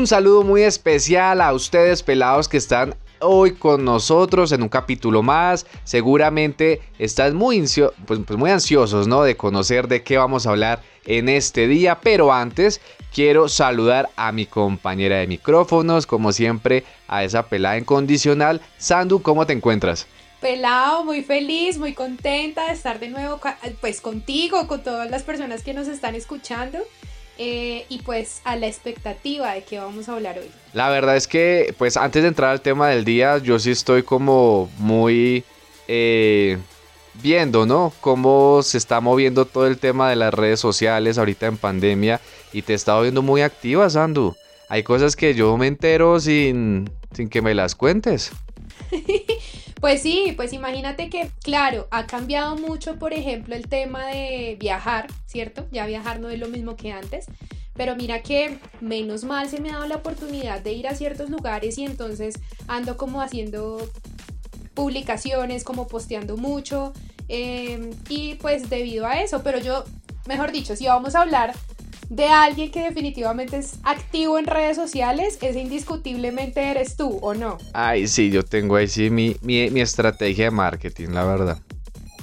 Un saludo muy especial a ustedes pelados que están hoy con nosotros en un capítulo más. Seguramente están muy, pues, pues muy ansiosos ¿no? de conocer de qué vamos a hablar en este día. Pero antes quiero saludar a mi compañera de micrófonos, como siempre, a esa pelada incondicional. Sandu, ¿cómo te encuentras? Pelado, muy feliz, muy contenta de estar de nuevo pues contigo, con todas las personas que nos están escuchando. Eh, y pues a la expectativa de qué vamos a hablar hoy. La verdad es que, pues antes de entrar al tema del día, yo sí estoy como muy eh, viendo, ¿no? Cómo se está moviendo todo el tema de las redes sociales ahorita en pandemia y te he estado viendo muy activa, Sandu. Hay cosas que yo me entero sin, sin que me las cuentes. Pues sí, pues imagínate que, claro, ha cambiado mucho, por ejemplo, el tema de viajar, ¿cierto? Ya viajar no es lo mismo que antes. Pero mira que menos mal se me ha dado la oportunidad de ir a ciertos lugares y entonces ando como haciendo publicaciones, como posteando mucho. Em, y pues debido a eso, pero yo, mejor dicho, si vamos a hablar de alguien que definitivamente es activo en redes sociales, es indiscutiblemente eres tú, ¿o no? Ay, sí, yo tengo ahí sí mi, estrategia de marketing, la verdad.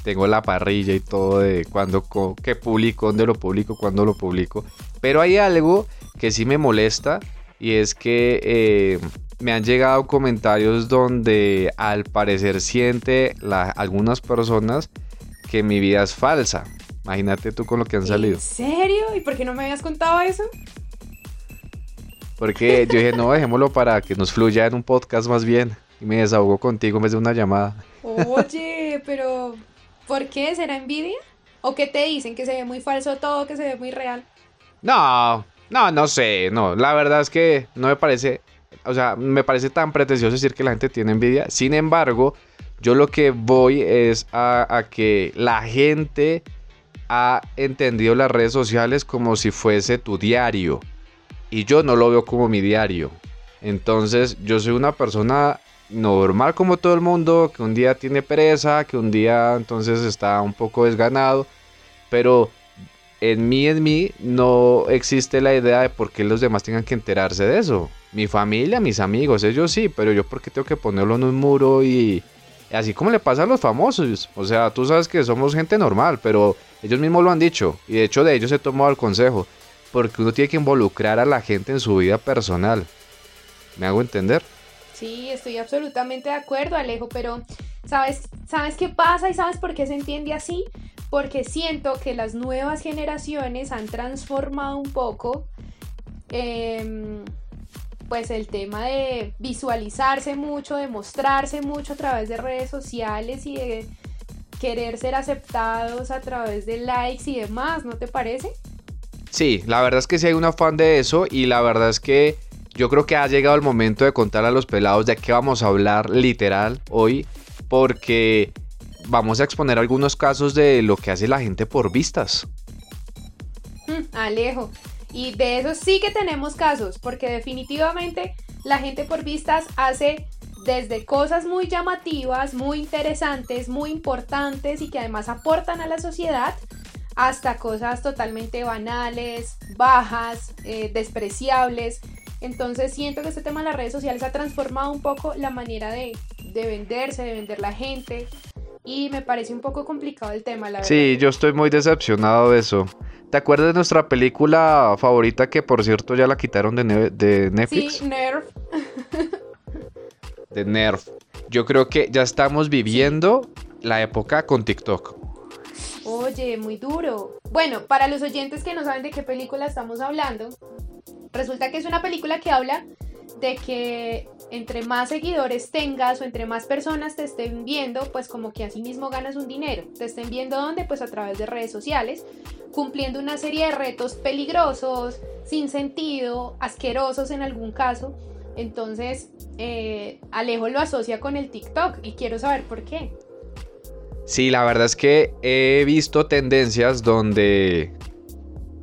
Tengo la parrilla y todo de cuándo, qué publico, dónde lo publico, cuándo lo publico. Pero hay algo que sí me molesta y es que eh, me han llegado comentarios donde al parecer siente algunas personas que mi vida es falsa. Imagínate tú con lo que han salido. ¿En serio? ¿Y por qué no me habías contado eso? Porque yo dije, no, dejémoslo para que nos fluya en un podcast más bien. Y me desahogo contigo en vez de una llamada. Oye, pero ¿por qué? ¿Será envidia? ¿O qué te dicen? ¿Que se ve muy falso todo? ¿Que se ve muy real? No, no, no sé. No, la verdad es que no me parece. O sea, me parece tan pretencioso decir que la gente tiene envidia. Sin embargo, yo lo que voy es a que la gente ha entendido las redes sociales como si fuese tu diario. Y yo no lo veo como mi diario. Entonces yo soy una persona normal como todo el mundo, que un día tiene pereza, que un día entonces está un poco desganado. Pero en mí, en mí, no existe la idea de por qué los demás tengan que enterarse de eso. Mi familia, mis amigos, ellos sí, pero yo porque tengo que ponerlo en un muro y... Así como le pasa a los famosos. O sea, tú sabes que somos gente normal, pero ellos mismos lo han dicho y de hecho de ellos he tomado el consejo, porque uno tiene que involucrar a la gente en su vida personal. ¿Me hago entender? Sí, estoy absolutamente de acuerdo, Alejo, pero ¿sabes, ¿sabes qué pasa y sabes por qué se entiende así? Porque siento que las nuevas generaciones han transformado un poco em, pues el tema de visualizarse mucho, de mostrarse mucho a través de redes sociales y de querer ser aceptados a través de likes y demás, ¿no te parece? Sí, la verdad es que sí hay un afán de eso y la verdad es que yo creo que ha llegado el momento de contar a los pelados de qué vamos a hablar literal hoy, porque vamos a exponer algunos casos de lo que hace la gente por vistas. Mm, Alejo, y de eso sí que tenemos casos, porque definitivamente la gente por vistas hace desde cosas muy llamativas, muy interesantes, muy importantes y que además aportan a la sociedad, hasta cosas totalmente banales, bajas, eh, despreciables. Entonces siento que este tema de las redes sociales ha transformado un poco la manera de, venderse, de vender la gente. Y me parece un poco complicado el tema, la verdad. Sí, yo estoy muy decepcionado de eso. ¿Te acuerdas de nuestra película favorita que por cierto ya la quitaron de, de Netflix? Sí, Nerf. De Nerf. Yo creo que ya estamos viviendo la época con TikTok. Oye, muy duro. Bueno, para los oyentes que no saben de qué película estamos hablando, resulta que es una película que habla de que entre más seguidores tengas o entre más personas te estén viendo, pues como que así mismo ganas un dinero. Te estén viendo dónde? Pues a través de redes sociales, cumpliendo una serie de retos peligrosos, sin sentido, asquerosos en algún caso. Entonces, eh, Alejo lo asocia con el TikTok y quiero saber por qué. Sí, la verdad es que he visto tendencias donde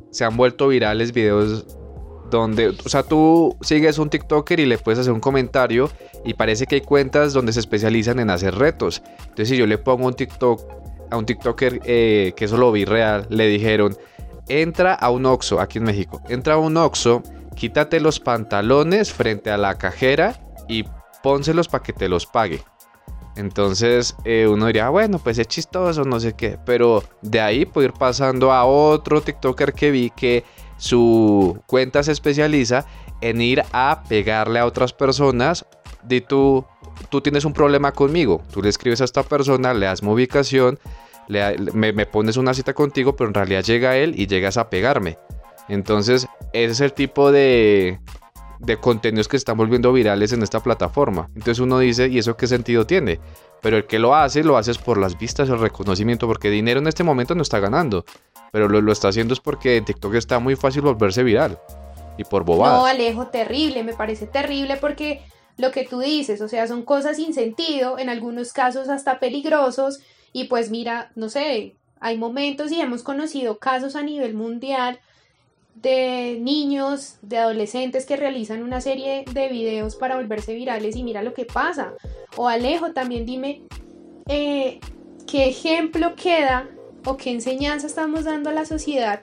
se han vuelto virales videos donde, o sea, tú sigues un TikToker y le puedes hacer un comentario y parece que hay cuentas donde se especializan en hacer retos. Entonces, si yo le pongo un TikTok a un TikToker eh, que eso lo vi real, le dijeron, entra a un Oxxo aquí en México, entra a un Oxxo quítate los pantalones frente a la cajera y pónselos para que te los pague. Entonces eh, uno diría, bueno, pues es chistoso, no sé qué. Pero de ahí puedo ir pasando a otro TikToker que vi que su cuenta se especializa en ir a pegarle a otras personas. De tú, tú tienes un problema conmigo. Tú le escribes a esta persona, le das mi ubicación, me, me pones una cita contigo, pero en realidad llega él y llegas a pegarme. Entonces, ese es el tipo de, de contenidos que se están volviendo virales en esta plataforma. Entonces uno dice, ¿y eso qué sentido tiene? Pero el que lo hace, lo hace por las vistas, el reconocimiento, porque dinero en este momento no está ganando. Pero lo, lo está haciendo es porque en TikTok está muy fácil volverse viral. Y por bobadas. No, Alejo, terrible, me parece terrible porque lo que tú dices, o sea, son cosas sin sentido, en algunos casos hasta peligrosos. Y pues mira, no sé, hay momentos y hemos conocido casos a nivel mundial de niños, de adolescentes que realizan una serie de videos para volverse virales y mira lo que pasa. O Alejo, también dime eh, qué ejemplo queda o qué enseñanza estamos dando a la sociedad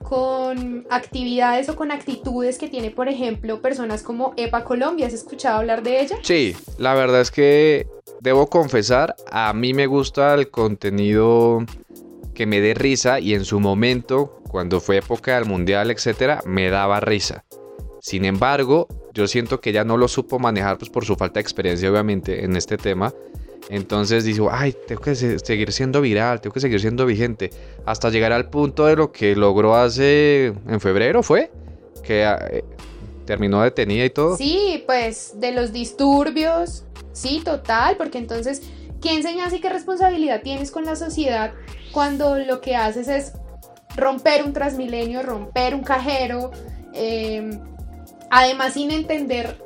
con actividades o con actitudes que tiene, por ejemplo, personas como EPA Colombia. ¿Has escuchado hablar de ella? Sí, la verdad es que debo confesar, a mí me gusta el contenido que me dé risa y en su momento cuando fue época del mundial, etcétera, me daba risa. Sin embargo, yo siento que ya no lo supo manejar pues, por su falta de experiencia, obviamente, en este tema. Entonces dijo, ay, tengo que seguir siendo viral, tengo que seguir siendo vigente. Hasta llegar al punto de lo que logró hace. en febrero, ¿fue? Que eh, terminó detenida y todo. Sí, pues de los disturbios. Sí, total, porque entonces, ¿qué enseñas y qué responsabilidad tienes con la sociedad cuando lo que haces es romper un transmilenio, romper un cajero, em, además sin entender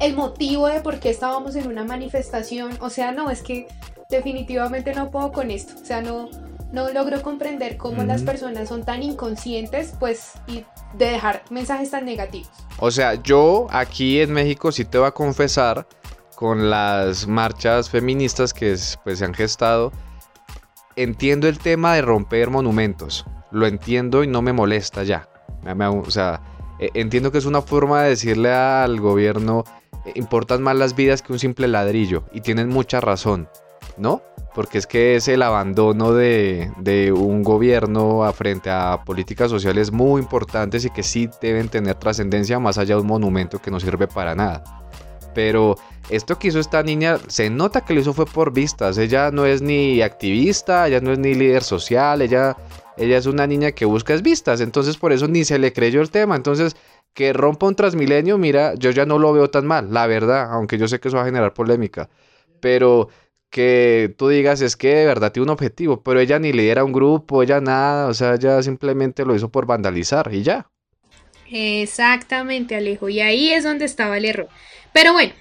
el motivo de por qué estábamos en una manifestación, o sea, no, es que definitivamente no puedo con esto, o sea, no, no logro comprender cómo las personas son tan inconscientes, pues, y de dejar mensajes tan negativos. O sea, yo aquí en México sí te voy a confesar con las marchas feministas que pues, se han gestado, entiendo el tema de romper monumentos, lo entiendo y no me molesta ya. O sea, e, entiendo que es una forma de decirle al gobierno, eh, importan más las vidas que un simple ladrillo. Y tienen mucha razón, ¿no? Porque es que es el abandono de, un gobierno frente a políticas sociales muy importantes y que sí deben tener trascendencia más allá de un monumento que no sirve para nada. Pero esto que hizo esta niña, se nota que lo hizo fue por vistas. Ella no es ni activista, ella no es ni líder social, ella ella es una niña que busca vistas, entonces por eso ni se le creyó el tema. Entonces, que rompa un transmilenio, mira, yo ya no lo veo tan mal, la verdad, aunque yo sé que eso va a generar polémica. Pero que tú digas es que de verdad tiene un objetivo, pero ella ni lidera un grupo, ella nada, o sea, ella simplemente lo hizo por vandalizar y ya. Exactamente, Alejo, y ahí es donde estaba el error. Pero bueno,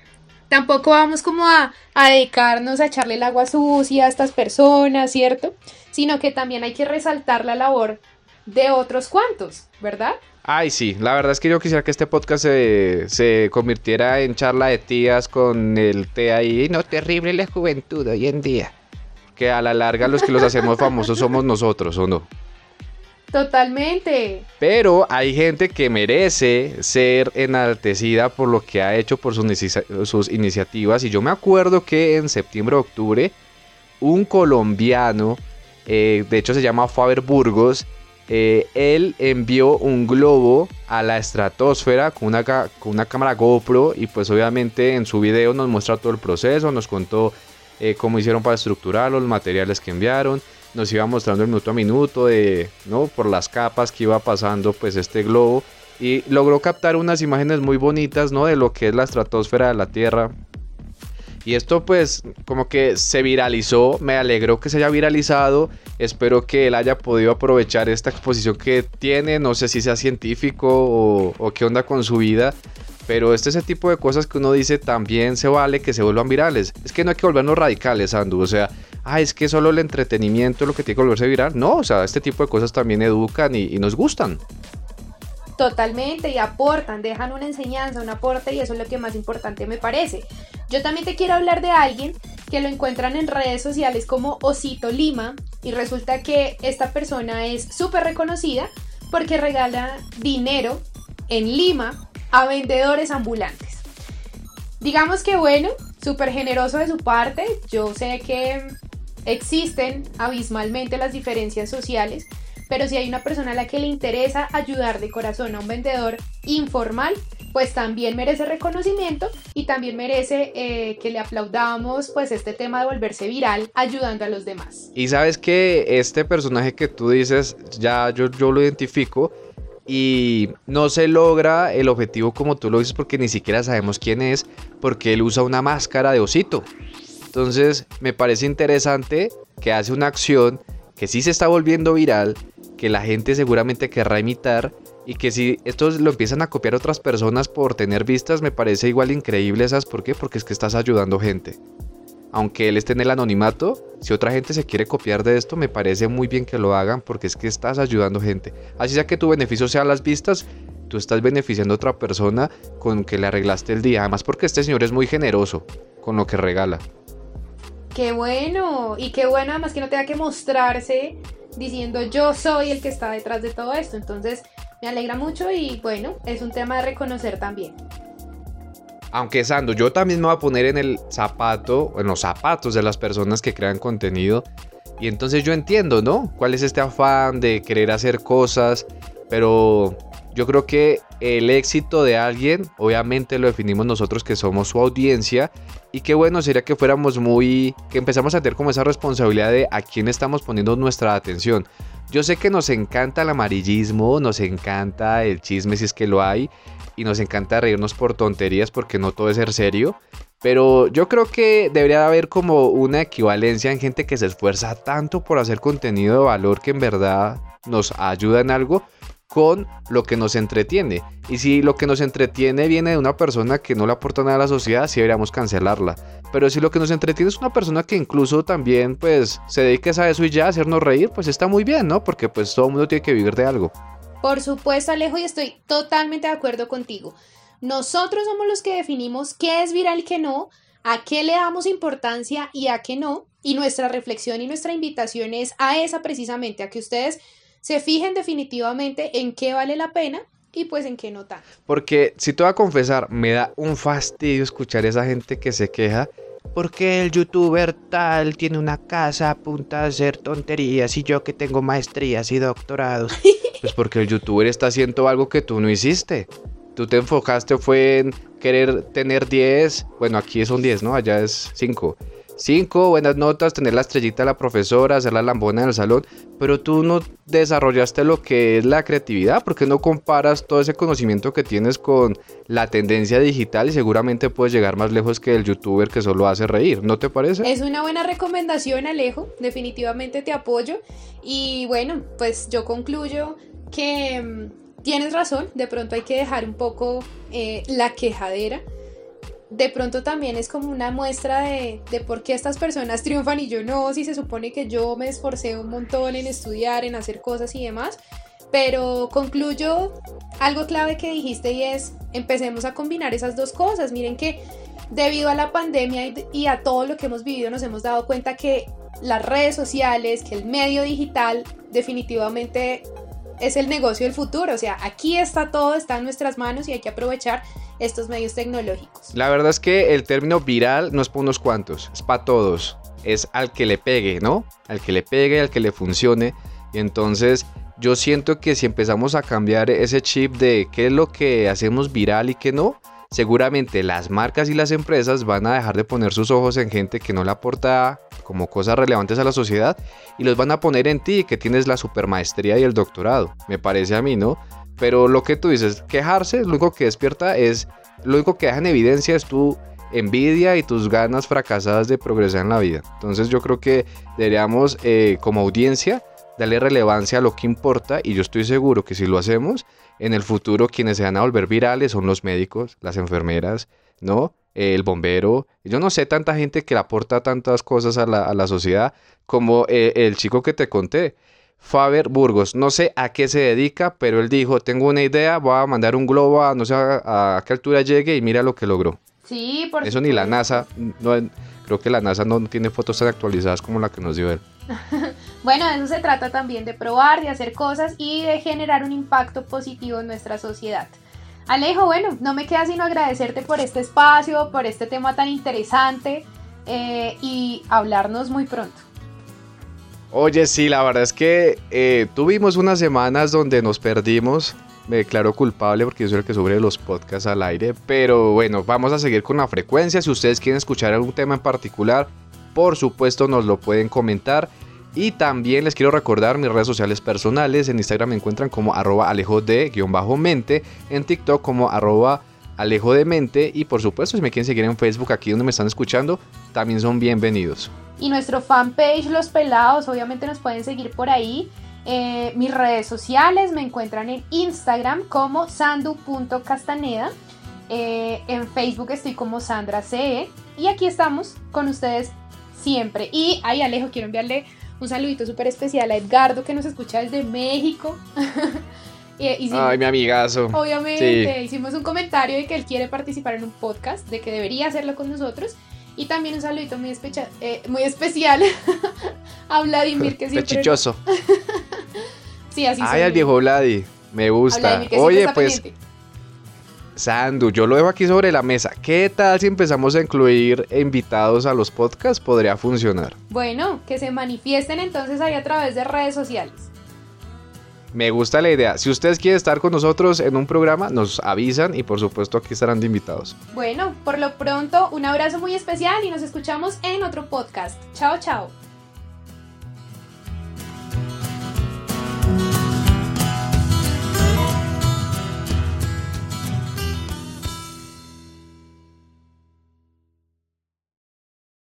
tampoco vamos como a, a dedicarnos a echarle el agua sucia a estas personas, ¿cierto? Sino que también hay que resaltar la labor de otros cuantos, ¿verdad? Ay, sí, la verdad es que yo quisiera que este podcast se, se convirtiera en charla de tías con el té ahí. No, terrible la juventud hoy en día. Que a la larga los que los hacemos famosos somos nosotros, ¿o no? Totalmente. Pero hay gente que merece ser enaltecida por lo que ha hecho por sus, iniciativas. Y yo me acuerdo que en septiembre octubre, un colombiano, eh, de hecho se llama Faber Burgos, eh, él envió un globo a la estratosfera con una, con una cámara GoPro y pues obviamente en su video nos muestra todo el proceso, nos contó eh, cómo hicieron para estructurarlo, los materiales que enviaron nos iba mostrando el minuto a minuto de, ¿no? Por las capas que iba pasando pues este globo y logró captar unas imágenes muy bonitas, ¿no? De lo que es la estratosfera de la Tierra. Y esto pues como que se viralizó, me alegró que se haya viralizado, espero que él haya podido aprovechar esta exposición que tiene, no sé si sea científico o, o qué onda con su vida, pero este es el tipo de cosas que uno dice también se vale que se vuelvan virales. Es que no hay que volvernos radicales, Andu. O sea, ah, es que solo el entretenimiento es lo que tiene que volverse viral. No, o sea, este tipo de cosas también educan y, y nos gustan. Totalmente, y aportan, dejan una enseñanza, un aporte, y eso es lo que más importante me parece. Yo también te quiero hablar de alguien que lo encuentran en redes sociales como Osito Lima, y resulta que esta persona es súper reconocida porque regala dinero en Lima a vendedores ambulantes. Digamos que bueno, súper generoso de su parte, yo sé que existen abismalmente las diferencias sociales, pero si hay una persona a la que le interesa ayudar de corazón a un vendedor informal, pues también merece reconocimiento y también merece eh, que le aplaudamos pues este tema de volverse viral ayudando a los demás. Y sabes que este personaje que tú dices, ya yo, yo lo identifico y no se logra el objetivo como tú lo dices porque ni siquiera sabemos quién es, porque él usa una máscara de osito. Entonces me parece interesante que hace una acción que sí se está volviendo viral, que la gente seguramente querrá imitar y que si esto lo empiezan a copiar otras personas por tener vistas, me parece igual increíble, ¿sabes por qué? Porque es que estás ayudando gente. Aunque él esté en el anonimato, si otra gente se quiere copiar de esto, me parece muy bien que lo hagan porque es que estás ayudando gente. Así sea que tu beneficio sea las vistas, tú estás beneficiando a otra persona con que le arreglaste el día. Además porque este señor es muy generoso con lo que regala. Qué bueno, y qué bueno además que no tenga que mostrarse diciendo yo soy el que está detrás de todo esto. Entonces me alegra mucho y bueno, es un tema de reconocer también. Aunque Sando, yo también me voy a poner en el zapato, en los zapatos de las personas que crean contenido. Y entonces yo entiendo, ¿no? ¿Cuál es este afán de querer hacer cosas? Pero yo creo que el éxito de alguien, obviamente lo definimos nosotros que somos su audiencia. Y qué bueno sería que fuéramos muy, que empezamos a tener como esa responsabilidad de a quién estamos poniendo nuestra atención. Yo sé que nos encanta el amarillismo, nos encanta el chisme si es que lo hay, y nos encanta reírnos por tonterías porque no todo es ser serio. Pero yo creo que debería haber como una equivalencia en gente que se esfuerza tanto por hacer contenido de valor que en verdad nos ayuda en algo con lo que nos entretiene. Y si lo que nos entretiene viene de una persona que no le aporta nada a la sociedad, sí deberíamos cancelarla. Pero si lo que nos entretiene es una persona que incluso también pues se dedique a eso y ya a hacernos reír, pues está muy bien, ¿no? Porque pues todo el mundo tiene que vivir de algo. Por supuesto, Alejo, y estoy totalmente de acuerdo contigo. Nosotros somos los que definimos qué es viral y qué no, a qué le damos importancia y a qué no. Y nuestra reflexión y nuestra invitación es a esa precisamente, a que ustedes se fijen definitivamente en qué vale la pena y pues en qué no tanto. Porque si te voy a confesar, me da un fastidio escuchar a esa gente que se queja porque el youtuber tal tiene una casa a punta de hacer tonterías y yo que tengo maestrías y doctorados. Pues porque el youtuber está haciendo algo que tú no hiciste. Tú te enfocaste fue en querer tener 10, bueno aquí son 10, ¿no? Allá es 5 Cinco, buenas notas, tener la estrellita de la profesora, hacer la lambona en el salón, pero tú no desarrollaste lo que es la creatividad, porque no comparas todo ese conocimiento que tienes con la tendencia digital y seguramente puedes llegar más lejos que el youtuber que solo hace reír, ¿no te parece? Es una buena recomendación, Alejo, definitivamente te apoyo. Y bueno, pues yo concluyo que mm, tienes razón, de pronto hay que dejar un poco eh, la quejadera de pronto también es como una muestra de, por qué estas personas triunfan y yo no, si se supone que yo me esforcé un montón en estudiar, en hacer cosas y demás. Pero concluyo algo clave que dijiste y es, empecemos a combinar esas dos cosas. Miren que debido a la pandemia y a todo lo que hemos vivido nos hemos dado cuenta que las redes sociales, que el medio digital definitivamente es el negocio del futuro. O sea, aquí está todo, está en nuestras manos y hay que aprovechar estos medios tecnológicos. La verdad es que el término viral no es para unos cuantos, es para todos. Es al que le pegue, ¿no? Al que le pegue, al que le funcione. Y entonces yo siento que si empezamos a cambiar ese chip de qué es lo que hacemos viral y qué no, seguramente las marcas y las empresas van a dejar de poner sus ojos en gente que no le aporta como cosas relevantes a la sociedad y los van a poner en ti que tienes la supermaestría y el doctorado. Me parece a mí, ¿no? Pero lo que tú dices, quejarse, lo único que despierta es, lo único que deja en evidencia es tu envidia y tus ganas fracasadas de progresar en la vida. Entonces yo creo que deberíamos eh, como audiencia darle relevancia a lo que importa y yo estoy seguro que si lo hacemos, en el futuro quienes se van a volver virales son los médicos, las enfermeras, ¿no? El bombero, yo no sé tanta gente que le aporta tantas cosas a la, sociedad como eh, el chico que te conté. Faber Burgos. No sé a qué se dedica, pero él dijo, tengo una idea, voy a mandar un globo a no sé a, qué altura llegue y mira lo que logró. Sí, por Eso ni la NASA, no, creo que la NASA no tiene fotos tan actualizadas como la que nos dio él. bueno, eso se trata también, de probar, de hacer cosas y de generar un impacto positivo en nuestra sociedad. Alejo, bueno, no me queda sino agradecerte por este espacio, por este tema tan interesante eh, y hablarnos muy pronto. Oye, sí, la verdad es que eh, tuvimos unas semanas donde nos perdimos. Me declaro culpable porque yo soy el que sube los podcasts al aire. Pero bueno, vamos a seguir con la frecuencia. Si ustedes quieren escuchar algún tema en particular, por supuesto nos lo pueden comentar. Y también les quiero recordar mis redes sociales personales. En Instagram me encuentran como arroba alejo de-mente. En TikTok como arroba alejo de mente. Y por supuesto, si me quieren seguir en Facebook aquí donde me están escuchando, también son bienvenidos. Y nuestro fanpage Los Pelados, obviamente nos pueden seguir por ahí. Eh, mis redes sociales me encuentran en Instagram como sandu.castaneda. Eh, en Facebook estoy como Sandra CE. Y aquí estamos con ustedes siempre. Y ahí Alejo, quiero enviarle un saludito súper especial a Edgardo que nos escucha desde México. Ay, mi amigazo. Obviamente, hicimos un comentario de que él quiere participar en un podcast, de que debería hacerlo con nosotros. Y también un saludito muy, eh, muy especial a Vladimir, que siempre... Chichoso. sí, así Ay, al viejo Vladi, me gusta. Oye, pues... Sandu, yo lo dejo aquí sobre la mesa. ¿Qué tal si empezamos a incluir invitados a los podcasts? Podría funcionar. Bueno, que se manifiesten entonces ahí a través de redes sociales. Me gusta la idea. Si ustedes quieren estar con nosotros en un programa, nos avisan y por supuesto aquí estarán de invitados. Bueno, por lo pronto, un abrazo muy especial y nos escuchamos en otro podcast. Chao, chao.